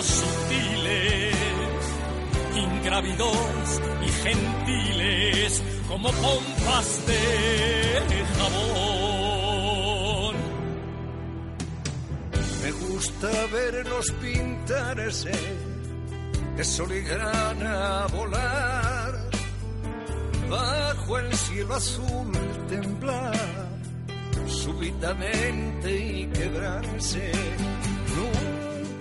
sutiles, ingrávidos y gentiles, como pompas de jabón. Me gusta verlos pintarse de sol y grana volar, bajo el cielo azul temblar, súbitamente y quebrarse.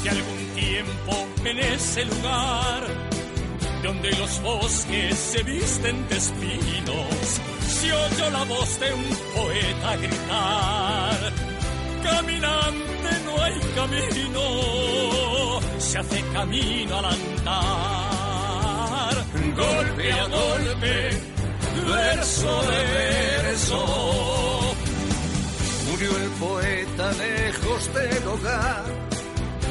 Hace algún tiempo en ese lugar donde los bosques se visten de espinos, se oyó la voz de un poeta gritar. Caminante no hay camino, se hace camino al andar. Golpe a golpe, verso de verso. Murió el poeta lejos del hogar,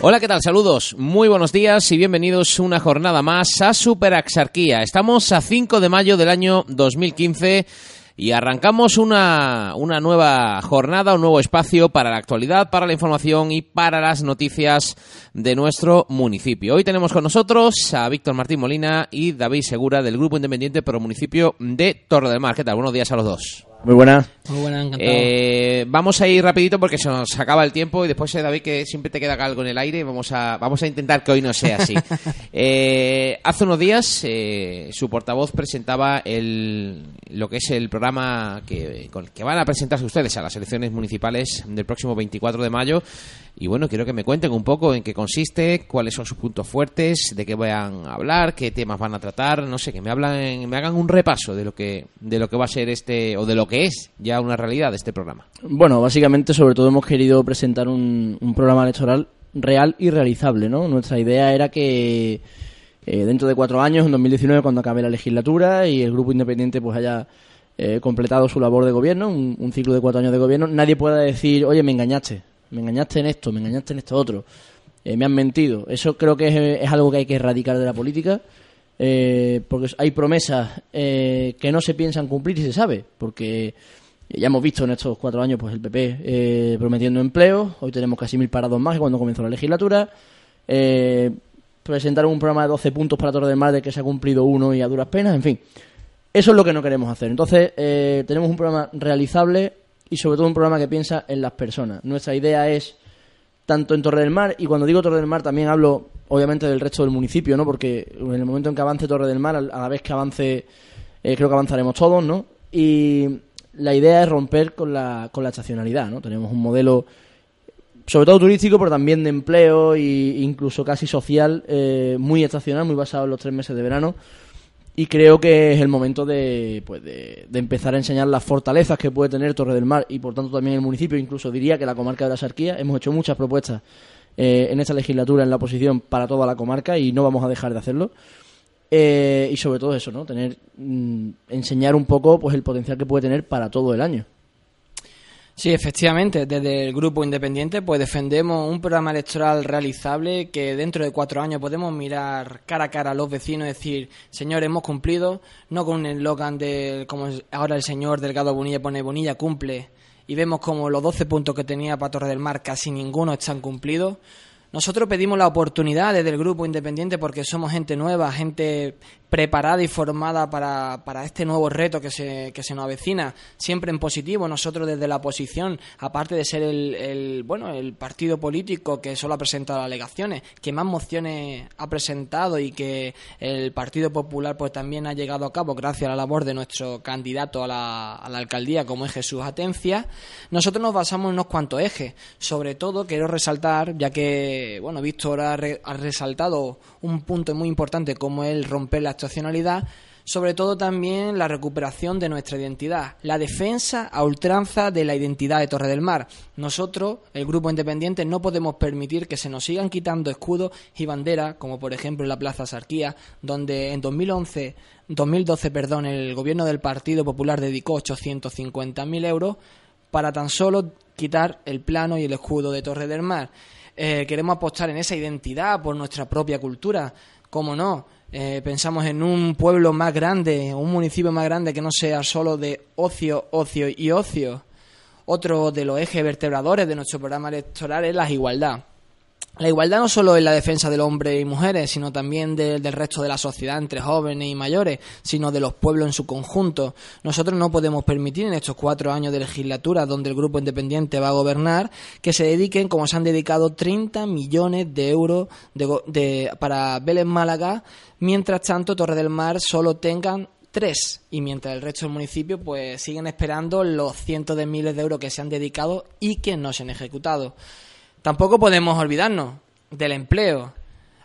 Hola, ¿qué tal? Saludos, muy buenos días y bienvenidos una jornada más a Superaxarquía. Estamos a 5 de mayo del año 2015 y arrancamos una, una nueva jornada, un nuevo espacio para la actualidad, para la información y para las noticias de nuestro municipio. Hoy tenemos con nosotros a Víctor Martín Molina y David Segura del Grupo Independiente Pro Municipio de Torre del Mar. ¿Qué tal? Buenos días a los dos. Muy buena. Muy buena, encantado. Eh, vamos a ir rapidito porque se nos acaba el tiempo y después, eh, David, que siempre te queda algo en el aire, vamos a, vamos a intentar que hoy no sea así. Eh, hace unos días eh, su portavoz presentaba el, lo que es el programa que, con el que van a presentarse ustedes a las elecciones municipales del próximo 24 de mayo. Y bueno, quiero que me cuenten un poco en qué consiste, cuáles son sus puntos fuertes, de qué van a hablar, qué temas van a tratar, no sé, que me hablan, me hagan un repaso de lo que, de lo que va a ser este, o de lo que es ya una realidad de este programa. Bueno, básicamente, sobre todo hemos querido presentar un, un programa electoral real y realizable, ¿no? Nuestra idea era que eh, dentro de cuatro años, en 2019, cuando acabe la legislatura y el grupo independiente pues haya eh, completado su labor de gobierno, un, un ciclo de cuatro años de gobierno, nadie pueda decir, oye, me engañaste, me engañaste en esto, me engañaste en esto otro, eh, me han mentido. Eso creo que es, algo que hay que erradicar de la política. eh, porque hay promesas eh, que no se piensan cumplir y se sabe, porque ya hemos visto en estos cuatro años pues el PP eh, prometiendo empleo, hoy tenemos casi mil parados más que cuando comenzó la legislatura, eh, presentaron un programa de 12 puntos para Torre del Mar de que se ha cumplido uno y a duras penas, en fin, eso es lo que no queremos hacer. Entonces, tenemos un programa realizable y sobre todo un programa que piensa en las personas. Nuestra idea es tanto en Torre del Mar, y cuando digo Torre del Mar también hablo obviamente del resto del municipio, ¿no? Porque en el momento en que avance Torre del Mar, a la vez que avance, eh, creo que avanzaremos todos, ¿no? Y la idea es romper con la, con la estacionalidad, ¿no? Tenemos un modelo sobre todo turístico, pero también de empleo e incluso casi social, eh, muy estacional, muy basado en los tres meses de verano. Y creo que es el momento de, pues de, empezar a enseñar las fortalezas que puede tener Torre del Mar y por tanto también el municipio, incluso diría que la comarca de la Sarquía. Hemos hecho muchas propuestas eh, en esta legislatura en la oposición para toda la comarca y no vamos a dejar de hacerlo. Eh, y sobre todo eso, ¿no? Tener, mm, enseñar un poco pues el potencial que puede tener para todo el año. Sí, efectivamente, desde el Grupo Independiente pues defendemos un programa electoral realizable que dentro de cuatro años podemos mirar cara a cara a los vecinos y decir, señor, hemos cumplido, no con un eslogan de, como ahora el señor Delgado Bonilla pone, Bonilla cumple, y vemos como los 12 puntos que tenía para Torre del Mar casi ninguno están cumplidos. Nosotros pedimos la oportunidad desde el Grupo Independiente porque somos gente nueva, gente preparada y formada para, para este nuevo reto que se, que se nos avecina, siempre en positivo. Nosotros desde la oposición, aparte de ser el, el, bueno, el partido político que solo ha presentado alegaciones, que más mociones ha presentado y que el Partido Popular pues también ha llegado a cabo gracias a la labor de nuestro candidato a la, a la alcaldía como es Jesús Atencia, nosotros nos basamos en unos cuantos ejes. Sobre todo quiero resaltar, ya que bueno, Víctor ha, re, ha resaltado un punto muy importante como el romper la sobre todo también la recuperación de nuestra identidad, la defensa a ultranza de la identidad de Torre del Mar. Nosotros, el grupo independiente, no podemos permitir que se nos sigan quitando escudos y banderas, como por ejemplo en la Plaza Sarquía, donde en 2011, 2012 perdón, el gobierno del Partido Popular dedicó 850.000 euros para tan solo quitar el plano y el escudo de Torre del Mar. Eh, queremos apostar en esa identidad por nuestra propia cultura, cómo no eh, pensamos en un pueblo más grande, un municipio más grande que no sea solo de ocio, ocio y ocio. Otro de los ejes vertebradores de nuestro programa electoral es la igualdad. La igualdad no solo es la defensa del hombre y mujeres, sino también de, del resto de la sociedad entre jóvenes y mayores, sino de los pueblos en su conjunto. Nosotros no podemos permitir en estos cuatro años de legislatura donde el Grupo Independiente va a gobernar que se dediquen, como se han dedicado, 30 millones de euros para Vélez Málaga, mientras tanto Torre del Mar solo tengan tres y mientras el resto del municipio pues siguen esperando los cientos de miles de euros que se han dedicado y que no se han ejecutado. Tampoco podemos olvidarnos del empleo.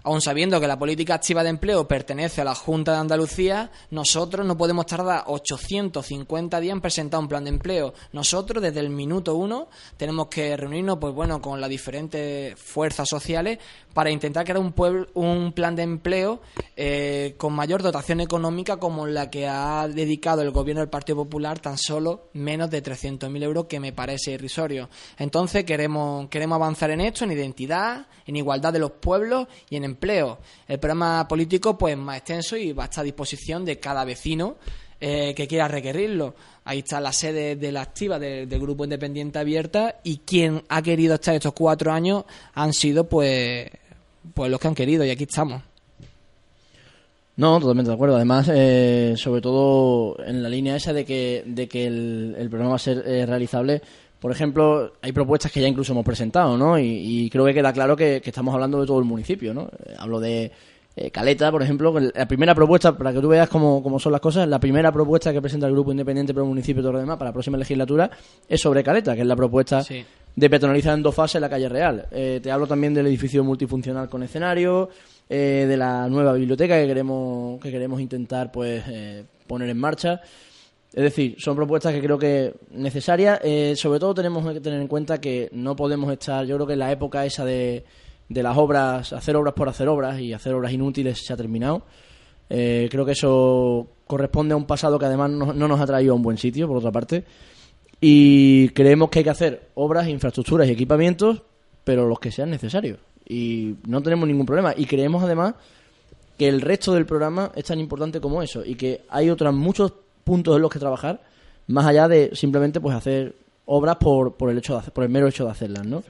Aun sabiendo que la política activa de empleo pertenece a la Junta de Andalucía, nosotros no podemos tardar 850 días en presentar un plan de empleo. Nosotros, desde el minuto uno, tenemos que reunirnos pues bueno, con las diferentes fuerzas sociales para intentar crear un, pueblo, un plan de empleo eh, con mayor dotación económica como la que ha dedicado el gobierno del Partido Popular tan solo menos de 300.000 euros, que me parece irrisorio. Entonces queremos, queremos avanzar en esto, en identidad, en igualdad de los pueblos y en El programa político pues más extenso y va a estar a disposición de cada vecino eh, que quiera requerirlo. Ahí está la sede de la activa del, Grupo Independiente Abierta y quien ha querido estar estos cuatro años han sido pues, pues los que han querido y aquí estamos. No, totalmente de acuerdo. Además, eh, sobre todo en la línea esa de que, de que el, el programa va a ser eh, realizable, por ejemplo, hay propuestas que ya incluso hemos presentado, ¿no? Y, y creo que queda claro que, que, estamos hablando de todo el municipio, ¿no? Eh, hablo de eh, Caleta, por ejemplo, la primera propuesta, para que tú veas cómo, cómo, son las cosas, la primera propuesta que presenta el Grupo Independiente para el municipio de Torredemar para la próxima legislatura es sobre Caleta, que es la propuesta sí. de peatonalizar en dos fases la calle Real. Eh, te hablo también del edificio multifuncional con escenario, eh, de la nueva biblioteca que queremos, que queremos intentar pues poner en marcha. Es decir, son propuestas que creo que necesarias. Eh, sobre todo tenemos que tener en cuenta que no podemos estar, yo creo que la época esa de, de las obras, hacer obras por hacer obras y hacer obras inútiles se ha terminado. Eh, creo que eso corresponde a un pasado que además no, no, nos ha traído a un buen sitio, por otra parte. Y creemos que hay que hacer obras, infraestructuras y equipamientos, pero los que sean necesarios. Y no tenemos ningún problema. Y creemos además que el resto del programa es tan importante como eso y que hay otros muchos puntos en los que trabajar, más allá de simplemente pues hacer obras por, por el hecho de hacer, por el mero hecho de hacerlas, ¿no?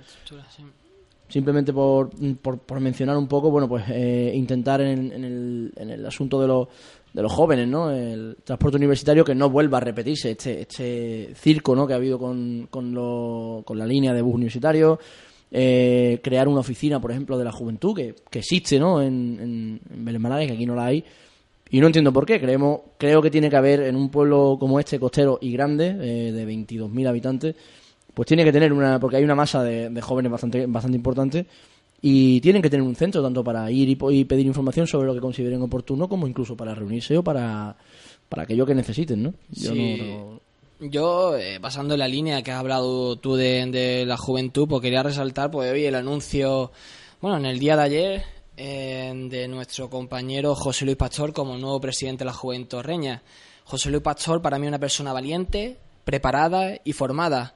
Simplemente por, por, por, mencionar un poco, bueno, pues eh, intentar en, en, el, en el asunto de los de los jóvenes, ¿no? El transporte universitario que no vuelva a repetirse este, este circo, ¿no? Que ha habido con, con, lo, con la línea de bus universitario, eh, crear una oficina, por ejemplo, de la juventud que, que existe, ¿no? En, en, en Belén Málaga, que aquí no la hay, y no entiendo por qué. Creemos, creo que tiene que haber en un pueblo como este, costero y grande, eh, de 22.000 habitantes, pues tiene que tener una, porque hay una masa de, de jóvenes bastante, bastante importante y tienen que tener un centro tanto para ir y, pedir información sobre lo que consideren oportuno como incluso para reunirse o para, para aquello que necesiten, ¿no? Yo Sí. no- no- Yo, eh, basando en la línea que has hablado tú de, de la juventud, pues quería resaltar pues hoy el anuncio, bueno, en el día de ayer, eh, de nuestro compañero José Luis Pastor como nuevo presidente de la Juventud Reña. José Luis Pastor para mí es una persona valiente, preparada y formada.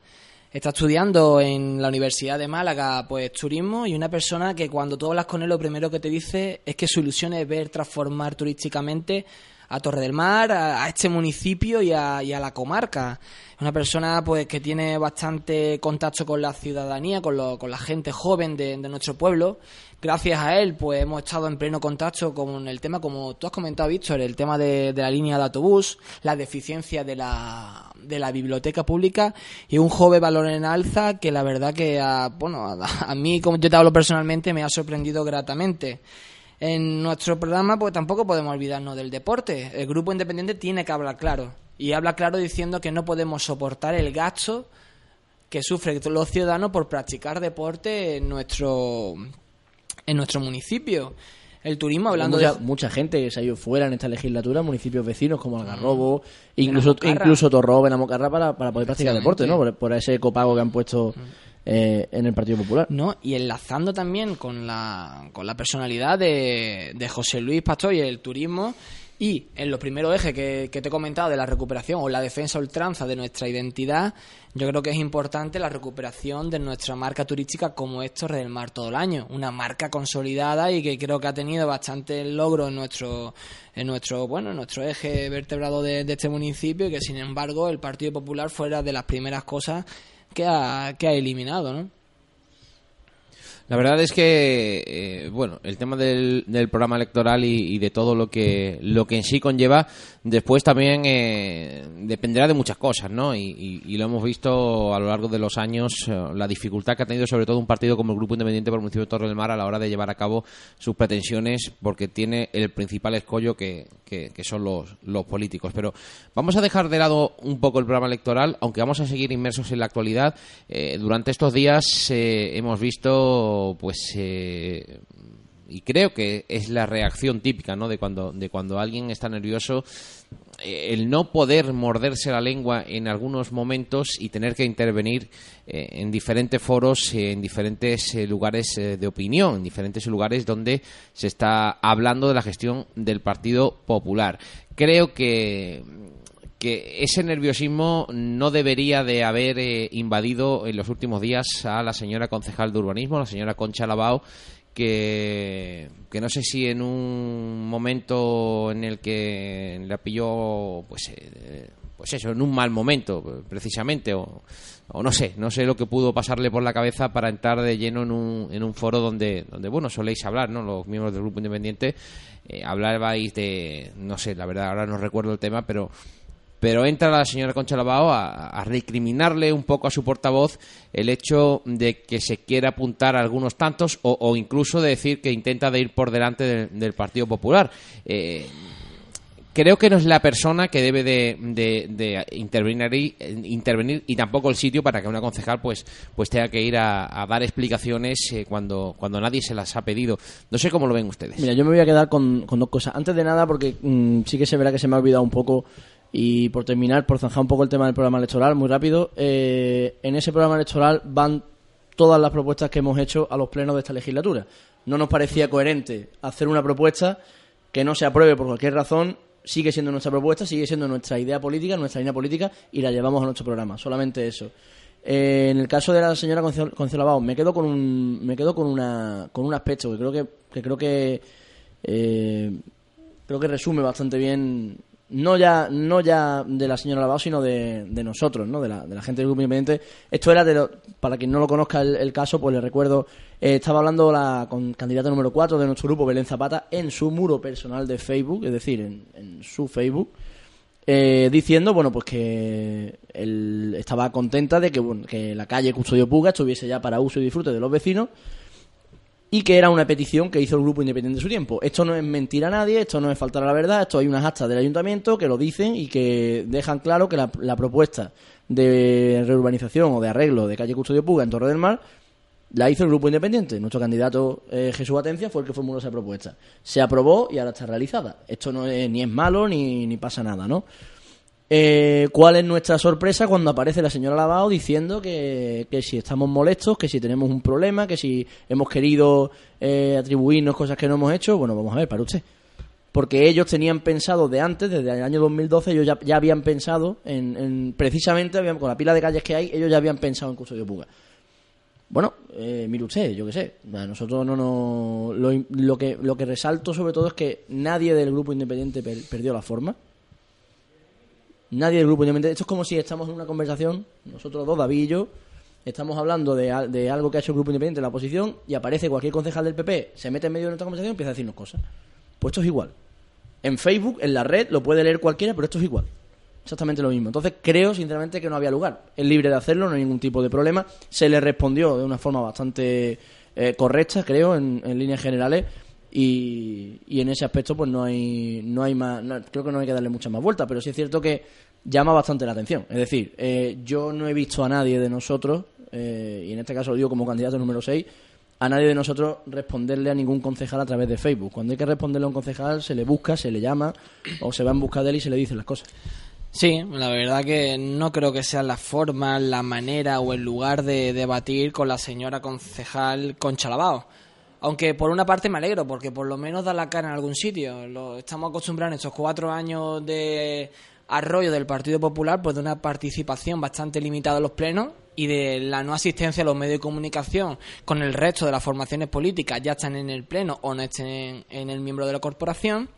Está estudiando en la Universidad de Málaga, pues turismo, y una persona que cuando tú hablas con él lo primero que te dice es que su ilusión es ver transformar turísticamente a Torre del Mar, a, a este municipio y a, la comarca. Una persona pues que tiene bastante contacto con la ciudadanía, con, lo- con la gente joven de, de nuestro pueblo. Gracias a él pues hemos estado en pleno contacto con el tema, como tú has comentado, Víctor, el tema de, de la línea de autobús, la deficiencia de la, de la biblioteca pública y un joven valor en alza que la verdad que a, bueno, a, a mí, como yo te hablo personalmente, me ha sorprendido gratamente. En nuestro programa, pues tampoco podemos olvidarnos del deporte. El grupo independiente tiene que hablar claro. Y habla claro diciendo que no podemos soportar el gasto que sufren los ciudadanos por practicar deporte en nuestro, en nuestro municipio. El turismo, hablando mucha, de. mucha gente que se ha ido fuera en esta legislatura, municipios vecinos como Algarrobo, incluso, Benamocarra. incluso Torró, Benamocarra, para, para poder practicar deporte, ¿no? Por, por ese copago que han puesto eh, en el Partido Popular. ¿no? Y enlazando también con la, con la personalidad de, de José Luis Pastor y el turismo. Y en los primeros ejes que, te he comentado de la recuperación o la defensa ultranza de nuestra identidad, yo creo que es importante la recuperación de nuestra marca turística como es Torre del Mar todo el año. Una marca consolidada y que creo que ha tenido bastante logro en nuestro, en nuestro, bueno, en nuestro eje vertebrado de, de este municipio y que sin embargo el Partido Popular fuera de las primeras cosas que ha, que ha eliminado, ¿no? La verdad es que, eh, bueno, el tema del, del programa electoral y, de todo lo que lo que en sí conlleva, después también eh, dependerá de muchas cosas, ¿no? Y, y- lo hemos visto a lo largo de los años, eh, la dificultad que ha tenido sobre todo un partido como el Grupo Independiente por el municipio de Torre del Mar a la hora de llevar a cabo sus pretensiones, porque tiene el principal escollo que, que- son los, los políticos. Pero vamos a dejar de lado un poco el programa electoral, aunque vamos a seguir inmersos en la actualidad. Eh, durante estos días hemos visto, pues, eh, y creo que es la reacción típica, ¿no? De cuando, de cuando alguien está nervioso, eh, el no poder morderse la lengua en algunos momentos y tener que intervenir eh, en diferentes foros, en diferentes lugares de opinión, en diferentes lugares donde se está hablando de la gestión del Partido Popular. Creo que que ese nerviosismo no debería de haber eh, invadido en los últimos días a la señora concejal de urbanismo, la señora Concha Labao, que, que no sé si en un momento en el que la pilló, pues, eh, pues eso, en un mal momento, precisamente, o, o no sé, no sé lo que pudo pasarle por la cabeza para entrar de lleno en un, en un foro donde, donde, bueno, soléis hablar, ¿no? Los miembros del grupo independiente, eh, hablabais de, no sé, la verdad, ahora no recuerdo el tema, pero pero entra la señora Concha Labao a, recriminarle un poco a su portavoz el hecho de que se quiera apuntar a algunos tantos o, o incluso de decir que intenta de ir por delante del, del Partido Popular. Eh, creo que no es la persona que debe de, de- de intervenir, y tampoco el sitio para que una concejal pues pues tenga que ir a, a dar explicaciones eh, cuando cuando nadie se las ha pedido. No sé cómo lo ven ustedes. Mira, yo me voy a quedar con, con dos cosas. Antes de nada, porque mm, sí que se verá que se me ha olvidado un poco, y por terminar, por zanjar un poco el tema del programa electoral, muy rápido, eh, en ese programa electoral van todas las propuestas que hemos hecho a los plenos de esta legislatura. No nos parecía coherente hacer una propuesta que no se apruebe por cualquier razón, sigue siendo nuestra propuesta, sigue siendo nuestra idea política, nuestra línea política, y la llevamos a nuestro programa. Solamente eso. Eh, en el caso de la señora Conce- Concelabao, me quedo con un, me quedo con una, con un aspecto que creo que, que creo que eh, creo que resume bastante bien no ya no ya de la señora Lavao sino de, de nosotros no de la, de la gente del grupo independiente. Esto era de para quien no lo conozca el, el caso pues le recuerdo eh, estaba hablando la con candidata número 4 de nuestro grupo Belén Zapata en su muro personal de Facebook es decir en, en su Facebook eh, diciendo bueno pues que él estaba contenta de que, bueno, que la calle Custodio Puga estuviese ya para uso y disfrute de los vecinos y que era una petición que hizo el grupo independiente de su tiempo. Esto no es mentir a nadie, esto no es faltar a la verdad, esto hay unas actas del ayuntamiento que lo dicen y que dejan claro que la, propuesta de reurbanización o de arreglo de calle Custodio Puga en Torre del Mar la hizo el grupo independiente. Nuestro candidato eh, Jesús Atencia fue el que formuló esa propuesta. Se aprobó y ahora está realizada. Esto no es, ni es malo ni, ni pasa nada, ¿no? Eh, ¿Cuál es nuestra sorpresa cuando aparece la señora Lavao diciendo que, que si estamos molestos, que si tenemos un problema, que si hemos querido eh, atribuirnos cosas que no hemos hecho? Bueno, vamos a ver, para usted. Porque ellos tenían pensado de antes, desde el año 2012, ellos ya, habían pensado en, en- precisamente habían- con la pila de calles que hay, ellos ya habían pensado en Custodio Puga. Bueno, eh, mire usted, yo qué sé. Nosotros no nos. Lo, lo que, lo que resalto sobre todo es que nadie del grupo independiente per- perdió la forma. Nadie del grupo independiente. Esto es como si estamos en una conversación, nosotros dos, David y yo, estamos hablando de, de algo que ha hecho el grupo independiente en la oposición y aparece cualquier concejal del PP, se mete en medio de nuestra conversación y empieza a decirnos cosas. Pues esto es igual. En Facebook, en la red, lo puede leer cualquiera, pero esto es igual. Exactamente lo mismo. Entonces creo, sinceramente, que no había lugar. Es libre de hacerlo, no hay ningún tipo de problema. Se le respondió de una forma bastante eh, correcta, creo, en, en líneas generales. Y, y en ese aspecto, pues no hay, no hay más. no- creo que no hay que darle mucha más vuelta, pero sí es cierto que llama bastante la atención. Es decir, eh, yo no he visto a nadie de nosotros, eh, y en este caso lo digo como candidato número 6, a nadie de nosotros responderle a ningún concejal a través de Facebook. Cuando hay que responderle a un concejal, se le busca, se le llama, o se va en busca de él y se le dicen las cosas. Sí, la verdad que no creo que sea la forma, la manera o el lugar de debatir con la señora concejal Concha Lavao. Aunque por una parte me alegro, porque por lo menos da la cara en algún sitio. Lo, estamos acostumbrados en estos cuatro años de arroyo del Partido Popular, pues de una participación bastante limitada en los plenos y de la no asistencia a los medios de comunicación con el resto de las formaciones políticas, ya están en el pleno o no estén en, el miembro de la corporación.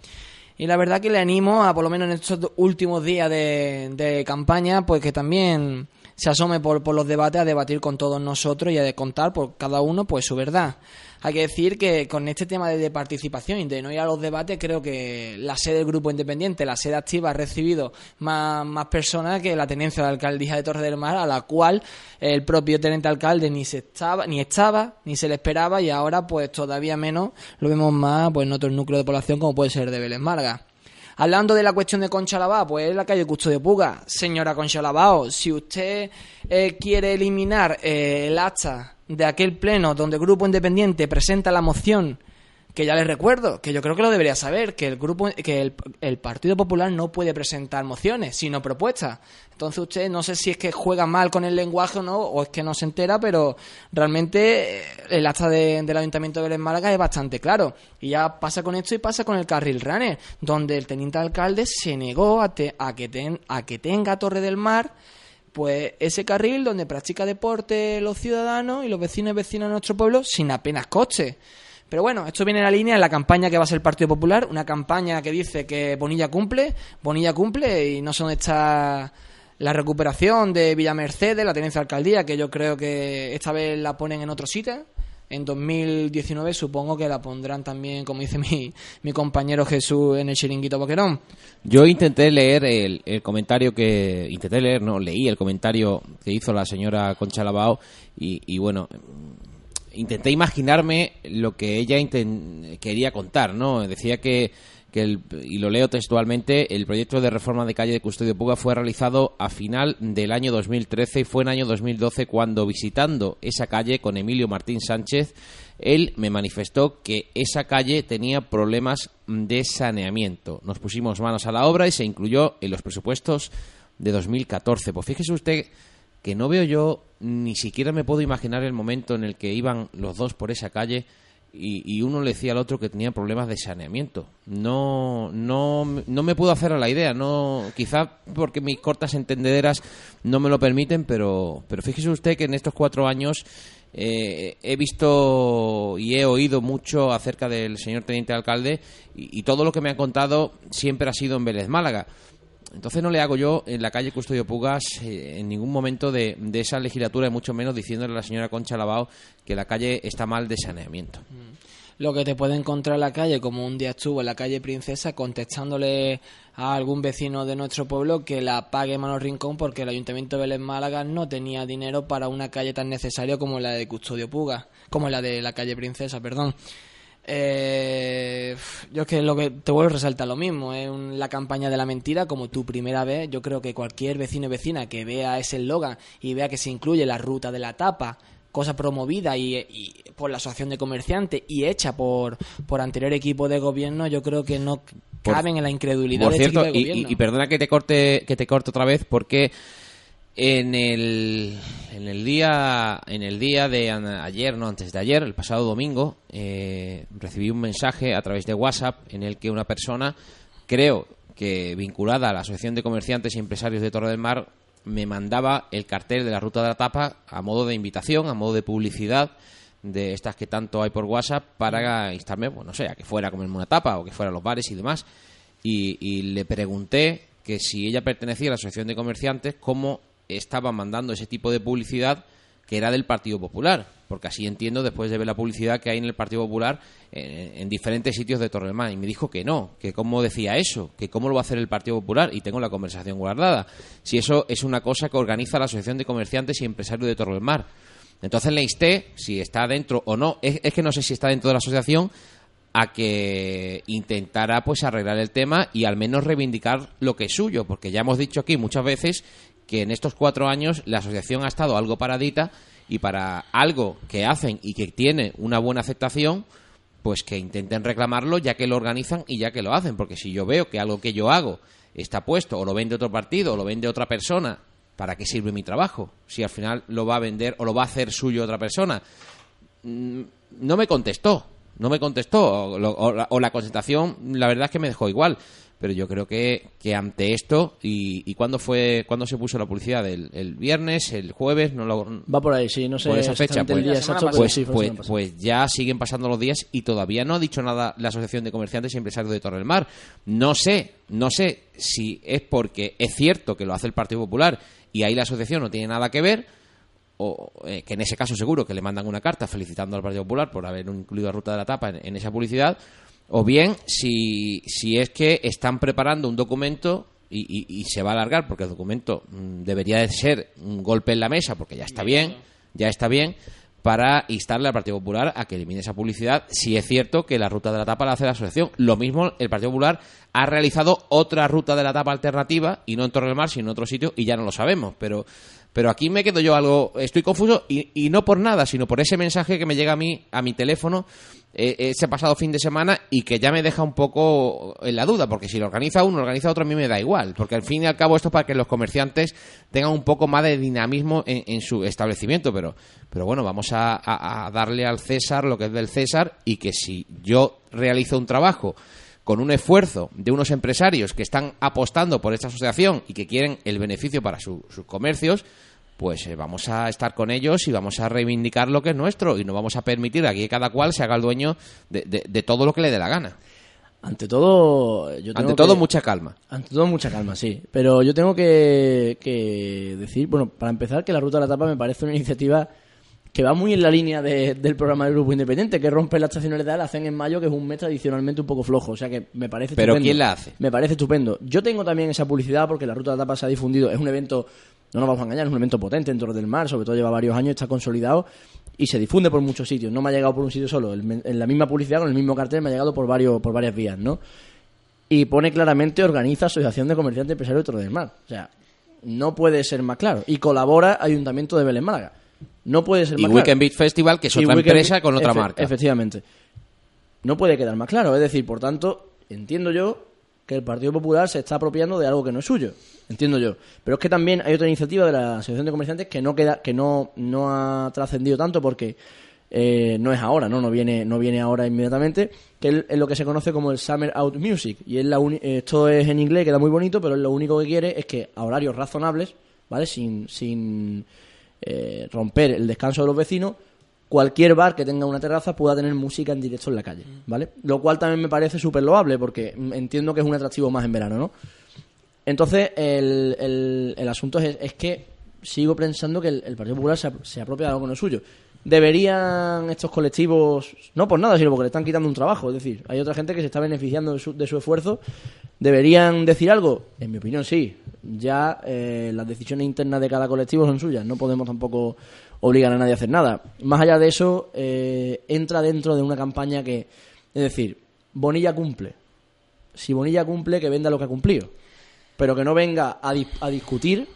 Y la verdad que le animo a, por lo menos en estos últimos días de, de campaña, pues que también se asome por, por los debates a debatir con todos nosotros y a contar por cada uno pues su verdad. Hay que decir que con este tema de, de participación y de no ir a los debates, creo que la sede del Grupo Independiente, la sede activa, ha recibido más, más personas que la tenencia de la alcaldía de Torre del Mar, a la cual el propio teniente alcalde ni se estaba, ni estaba, ni se le esperaba, y ahora pues todavía menos lo vemos más pues en otros núcleos de población como puede ser de Vélez Marga. Hablando de la cuestión de Concha Lavao, pues es la calle Custodio Puga. Señora Concha si usted eh, quiere eliminar eh, el acta de aquel pleno donde el Grupo Independiente presenta la moción, que ya les recuerdo, que yo creo que lo debería saber, que el grupo, que el, Partido Popular no puede presentar mociones, sino propuestas. Entonces usted no sé si es que juega mal con el lenguaje o no, o es que no se entera, pero realmente eh, el acta de- del Ayuntamiento de Vélez Málaga es bastante claro. Y ya pasa con esto y pasa con el carril runner, donde el teniente alcalde se negó a, te- a, que, ten- a que tenga Torre del Mar pues ese carril donde practica deporte los ciudadanos y los vecinos y vecinas de nuestro pueblo sin apenas coche. Pero bueno, esto viene en la línea en la campaña que va a ser el Partido Popular, una campaña que dice que Bonilla cumple, Bonilla cumple y no sé dónde la recuperación de Villa Mercedes, la tenencia de alcaldía, que yo creo que esta vez la ponen en otro sitio. En 2019 supongo que la pondrán también, como dice mi, compañero Jesús, en el chiringuito Boquerón. Yo intenté leer el, comentario que... Intenté leer, no, leí el comentario que hizo la señora Concha Lavao y bueno, intenté imaginarme lo que ella quería contar, ¿no? Decía que, que el- y lo leo textualmente, el proyecto de reforma de calle de Custodio Puga fue realizado a final del año 2013 y fue en año 2012 cuando visitando esa calle con Emilio Martín Sánchez, él me manifestó que esa calle tenía problemas de saneamiento. Nos pusimos manos a la obra y se incluyó en los presupuestos de 2014. Pues fíjese usted que no veo yo, ni siquiera me puedo imaginar el momento en el que iban los dos por esa calle y, y uno le decía al otro que tenía problemas de saneamiento. No, no, no me puedo hacer a la idea, no, quizá porque mis cortas entendederas no me lo permiten, pero, pero fíjese usted que en estos cuatro años eh, he visto y he oído mucho acerca del señor teniente alcalde y, y todo lo que me ha contado siempre ha sido en Vélez Málaga. Entonces no le hago yo en la calle Custodio Pugas eh, en ningún momento de, de esa legislatura, y mucho menos diciéndole a la señora Concha Lavao que la calle está mal de saneamiento. lo que te puede encontrar en la calle, como un día estuvo en la calle Princesa contestándole a algún vecino de nuestro pueblo que la pague Mano Rincón porque el Ayuntamiento de Vélez Málaga no tenía dinero para una calle tan necesaria como la de Custodio Puga, como la de la calle Princesa, perdón. Eh, yo es que lo que te vuelvo a resaltar lo mismo, es la campaña de la mentira como tu primera vez. Yo creo que cualquier vecino y vecina que vea ese eslogan y vea que se incluye la ruta de la tapa, cosa promovida y, por la asociación de comerciantes y hecha por, por anterior equipo de gobierno, yo creo que no caben en la incredulidad por de este cierto, equipo de y, gobierno. y- y perdona que te corte que te corte otra vez porque en el, en el día en el día de ayer no antes de ayer el pasado domingo eh, recibí un mensaje a través de WhatsApp en el que una persona creo que vinculada a la asociación de comerciantes y empresarios de Torre del Mar me mandaba el cartel de la ruta de la tapa a modo de invitación a modo de publicidad de estas que tanto hay por WhatsApp para instarme, pues no sé, a que fuera a comerme una tapa o que fuera a los bares y demás. Y, y le pregunté que si ella pertenecía a la Asociación de Comerciantes, cómo estaba mandando ese tipo de publicidad que era del Partido Popular. Porque así entiendo, después de ver la publicidad que hay en el Partido Popular en diferentes sitios de Torremán. Y me dijo que no, que cómo decía eso, que cómo lo va a hacer el Partido Popular. Y tengo la conversación guardada. Si eso es una cosa que organiza la Asociación de Comerciantes y Empresarios de Torre del Mar. Entonces le insté, si está dentro o no, es, es que no sé si está dentro de la asociación, a que intentara pues arreglar el tema y al menos reivindicar lo que es suyo, porque ya hemos dicho aquí muchas veces que en estos cuatro años la asociación ha estado algo paradita y para algo que hacen y que tiene una buena aceptación, pues que intenten reclamarlo ya que lo organizan y ya que lo hacen, porque si yo veo que algo que yo hago está puesto o lo vende otro partido o lo vende otra persona, ¿para qué sirve mi trabajo? Si al final lo va a vender o lo va a hacer suyo otra persona. Mm, No me contestó, no me contestó, o, o la contestación la verdad es que me dejó igual. Pero yo creo que, que ante esto, y, y cuándo fue, cuándo se puso la publicidad, el, el viernes, el jueves, no lo, Va por ahí, sí, no sé por esa fecha, pues, día La pues, sí, la pues, pues ya siguen pasando los días y todavía no ha dicho nada la Asociación de Comerciantes y Empresarios de Torre del Mar. No sé, no sé si es porque es cierto que lo hace el Partido Popular y ahí la asociación no tiene nada que ver, o eh, que en ese caso seguro que le mandan una carta felicitando al Partido Popular por haber incluido a Ruta de la Tapa en, en esa publicidad, o bien si, si es que están preparando un documento y, y- se va a alargar, porque el documento mm, debería de ser un golpe en la mesa, porque ya está bien, ya está bien, para instarle al Partido Popular a que elimine esa publicidad, si es cierto que la ruta de la tapa la hace la asociación. Lo mismo, el Partido Popular ha realizado otra ruta de la tapa alternativa, y no en Torre del Mar, sino en otro sitio, y ya no lo sabemos, pero... Pero aquí me quedo yo algo, estoy confuso y, y no por nada, sino por ese mensaje que me llega a mí, a mi teléfono, eh, ese pasado fin de semana y que ya me deja un poco en la duda, porque si lo organiza uno, organiza otro, a mí me da igual, porque al fin y al cabo esto es para que los comerciantes tengan un poco más de dinamismo en, en su establecimiento, pero, pero bueno, vamos a, a- a darle al César lo que es del César y que si yo realizo un trabajo con un esfuerzo de unos empresarios que están apostando por esta asociación y que quieren el beneficio para su- sus comercios, pues eh, vamos a estar con ellos y vamos a reivindicar lo que es nuestro y no vamos a permitir aquí que cada cual se haga el dueño de, de- de todo lo que le dé la gana. Ante todo, yo tengo Ante todo, que- mucha calma. Ante todo, mucha calma, sí. Pero yo tengo que, que decir, bueno, para empezar, que la Ruta de la Tapa me parece una iniciativa que va muy en la línea de- del programa del Grupo Independiente, que rompe la estacionalidad, la hacen en mayo, que es un mes tradicionalmente un poco flojo. O sea que me parece Pero estupendo. ¿quién la hace? Me parece estupendo. Yo tengo también esa publicidad porque la Ruta de la Tapa se ha difundido. Es un evento, no nos vamos a engañar, es un evento potente en Torre del Mar, sobre todo lleva varios años, está consolidado y se difunde por muchos sitios. No me ha llegado por un sitio solo. El- En la misma publicidad, con el mismo cartel, me ha llegado por, varios, por varias vías, ¿no? y pone claramente organiza Asociación de Comerciantes Empresarios de Torre del Mar. O sea, no puede ser más claro. Y colabora Ayuntamiento de Vélez Málaga. No puede ser Y más Weekend claro. Beat Festival, que es Y otra Weekend- empresa con otra efe- marca. Efectivamente. No puede quedar más claro. Es decir, por tanto, entiendo yo que el Partido Popular se está apropiando de algo que no es suyo. Entiendo yo. Pero es que también hay otra iniciativa de la Asociación de Comerciantes que no queda, que no, no ha trascendido tanto porque eh, no es ahora, ¿no? No viene, no viene ahora inmediatamente, que es lo que se conoce como el Summer Out Music. Y es la esto es en inglés, queda muy bonito, pero lo único que quiere es que a horarios razonables, ¿vale? Sin, sin eh, romper el descanso de los vecinos, cualquier bar que tenga una terraza pueda tener música en directo en la calle, ¿vale? Lo cual también me parece súper loable porque mm, entiendo que es un atractivo más en verano, ¿no? Entonces, el, el, el asunto es, es que sigo pensando que el, el Partido Popular se, se apropia de algo no es suyo. Deberían estos colectivos, no por nada, sino porque le están quitando un trabajo, es decir, hay otra gente que se está beneficiando de su, de su esfuerzo, deberían decir algo, en mi opinión sí, ya eh, las decisiones internas de cada colectivo son suyas, no podemos tampoco obligar a nadie a hacer nada. Más allá de eso, eh, entra dentro de una campaña que, es decir, Bonilla cumple, si Bonilla cumple, que venda lo que ha cumplido, pero que no venga a, dis- a discutir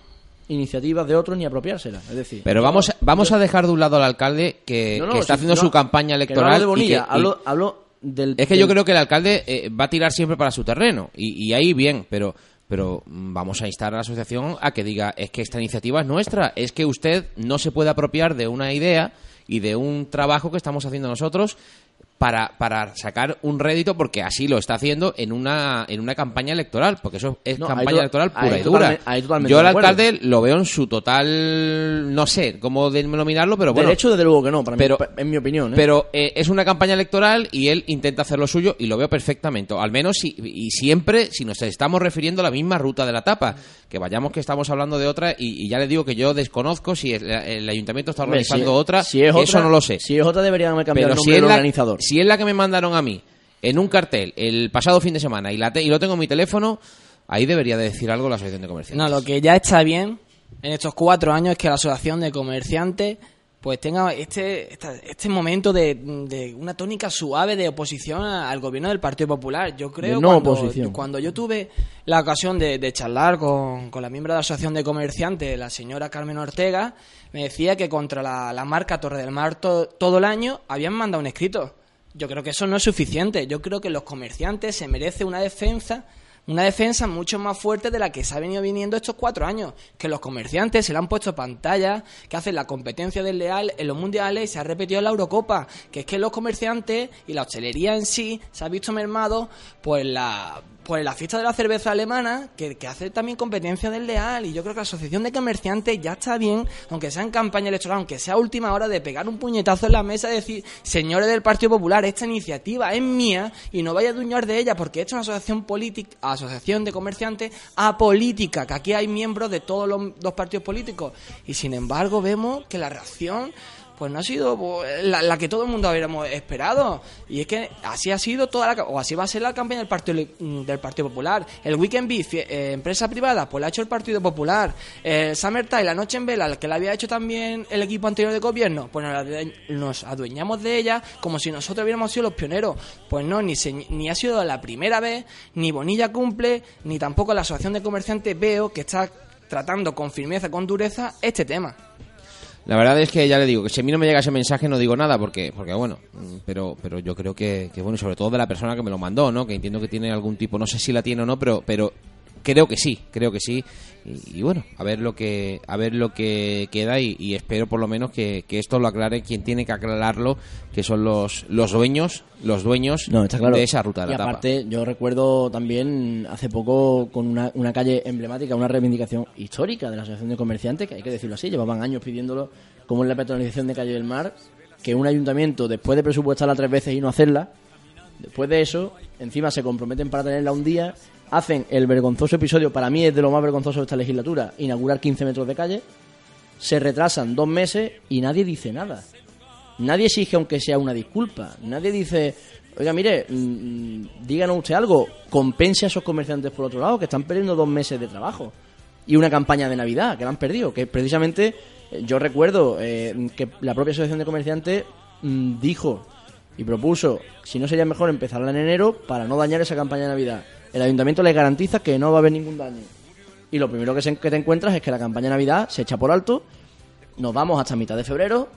iniciativas de otros ni apropiárselas, es decir... Pero vamos, vamos a dejar de un lado al alcalde que, No, no, que está si- haciendo no, su campaña que electoral. de y Bonilla, que- y- hablo, hablo del... es que yo creo que el alcalde eh, va a tirar siempre para su terreno. Y, y ahí bien, pero, pero mm, vamos a instar a la asociación a que diga, es que esta iniciativa es nuestra, es que usted no se puede apropiar de una idea y de un trabajo que estamos haciendo nosotros para, para sacar un rédito, porque así lo está haciendo en una, en una campaña electoral, porque eso es No, campaña to- electoral pura y dura. totalmente Yo al de alcalde lo veo en su total, no sé cómo denominarlo, pero bueno, Derecho, desde luego que no, para pero- en mi opinión. ¿eh? pero eh, es una campaña electoral y él intenta hacer lo suyo y lo veo perfectamente. Al menos si- y siempre si nos estamos refiriendo a la misma ruta de la tapa. Que vayamos que estamos hablando de otra y, y ya le digo que yo desconozco si el, el ayuntamiento está Hombre, organizando si- otra. si es eso otra- no lo sé. Si es otra, deberían haber cambiado Pero el si nombre es, del la, organizador. si es la que me mandaron a mí en un cartel el pasado fin de semana y, la te- y lo tengo en mi teléfono, ahí debería de decir algo la asociación de comerciantes. No, lo que ya está bien en estos cuatro años es que la asociación de comerciantes pues tenga este, esta- este momento de, de una tónica suave de oposición a- al gobierno del Partido Popular. Yo creo no cuando, oposición. cuando yo tuve la ocasión de, de charlar con, con la miembro de la asociación de comerciantes, la señora Carmen Ortega, me decía que contra la, la marca Torre del Mar to- todo el año habían mandado un escrito. Yo creo que eso no es suficiente. Yo creo que los comerciantes se merecen una defensa una defensa mucho más fuerte de la que se ha venido viniendo estos cuatro años. Que los comerciantes se le han puesto pantalla, que hacen la competencia desleal en los mundiales y se ha repetido en la Eurocopa. Que es que los comerciantes y la hostelería en sí se ha visto mermado pues la pues la fiesta de la cerveza alemana, que, que hace también competencia desleal. Y yo creo que la Asociación de Comerciantes ya está bien, aunque sea en campaña electoral, aunque sea última hora, de pegar un puñetazo en la mesa y decir, señores del Partido Popular, esta iniciativa es mía y no vaya a duñar de ella, porque esta es una asociación política, asociación de comerciantes apolítica, que aquí hay miembros de todos los, los partidos políticos. Y sin embargo, vemos que la reacción pues no ha sido pues, la, que todo el mundo hubiéramos esperado. Y es que así ha sido toda la, o así va a ser la campaña del Partido, mm, del partido Popular. El Weekend Beef, eh, empresa privada, pues la ha hecho el Partido Popular. El Summertime, la noche en vela, que la había hecho también el equipo anterior de gobierno, pues nos adueñamos de ella como si nosotros hubiéramos sido los pioneros. Pues no, ni, se- ni ha sido la primera vez, ni Bonilla cumple, ni tampoco la Asociación de Comerciantes veo que está tratando con firmeza, con dureza, este tema. La verdad es que ya le digo que si a mí no me llega ese mensaje no digo nada porque porque bueno, mm, pero pero yo creo que, que bueno, sobre todo de la persona que me lo mandó, ¿no? Que entiendo que tiene algún tipo, no sé si la tiene o no, pero pero creo que sí, creo que sí. Y, y bueno, a ver lo que a ver lo que queda y, y espero por lo menos que, que esto lo aclare quien tiene que aclararlo, que son los los dueños, los dueños No, está claro. de esa ruta de y la aparte, yo recuerdo también hace poco con una, una calle emblemática, una reivindicación histórica de la Asociación de Comerciantes, que hay que decirlo así, llevaban años pidiéndolo, como es la peatonalización de Calle del Mar, que un ayuntamiento, después de presupuestarla tres veces y no hacerla, después de eso, encima se comprometen para tenerla un día, hacen el vergonzoso episodio, para mí es de lo más vergonzoso de esta legislatura, inaugurar 15 metros de calle, se retrasan dos meses y nadie dice nada. Nadie exige aunque sea una disculpa. Nadie dice, oiga, mire, mm, mm, díganos usted algo, compense a esos comerciantes por otro lado, que están perdiendo dos meses de trabajo. Y una campaña de Navidad, que la han perdido. Que precisamente eh, yo recuerdo eh, que la propia Asociación de Comerciantes mm, dijo y propuso, si no sería mejor empezarla en enero para no dañar esa campaña de Navidad. El ayuntamiento les garantiza que no va a haber ningún daño. Y lo primero que, se- que te encuentras es que la campaña de Navidad se echa por alto, nos vamos hasta mitad de febrero,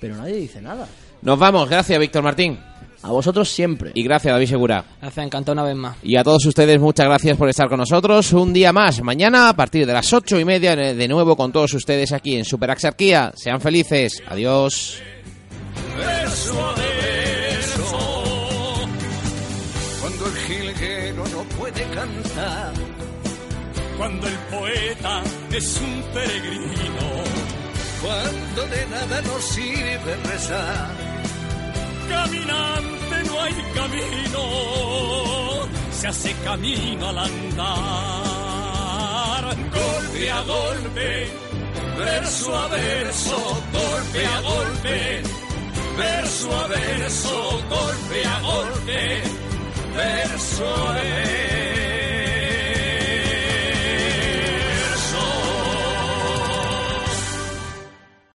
pero nadie dice nada. Nos vamos, gracias Víctor Martín A vosotros siempre. y gracias David Segura. Gracias, encantado una vez más. Y a todos ustedes, muchas gracias por estar con nosotros un día más. Mañana, a partir de las ocho y media, de nuevo con todos ustedes aquí en Superaxarquía. Sean felices. Adiós. Cantar, Cuando el poeta es un peregrino, cuando de nada nos sirve rezar, caminante no hay camino, se hace camino al andar. Golpe a golpe, verso a verso, golpe a golpe, verso a verso, golpe a golpe, verso a verso.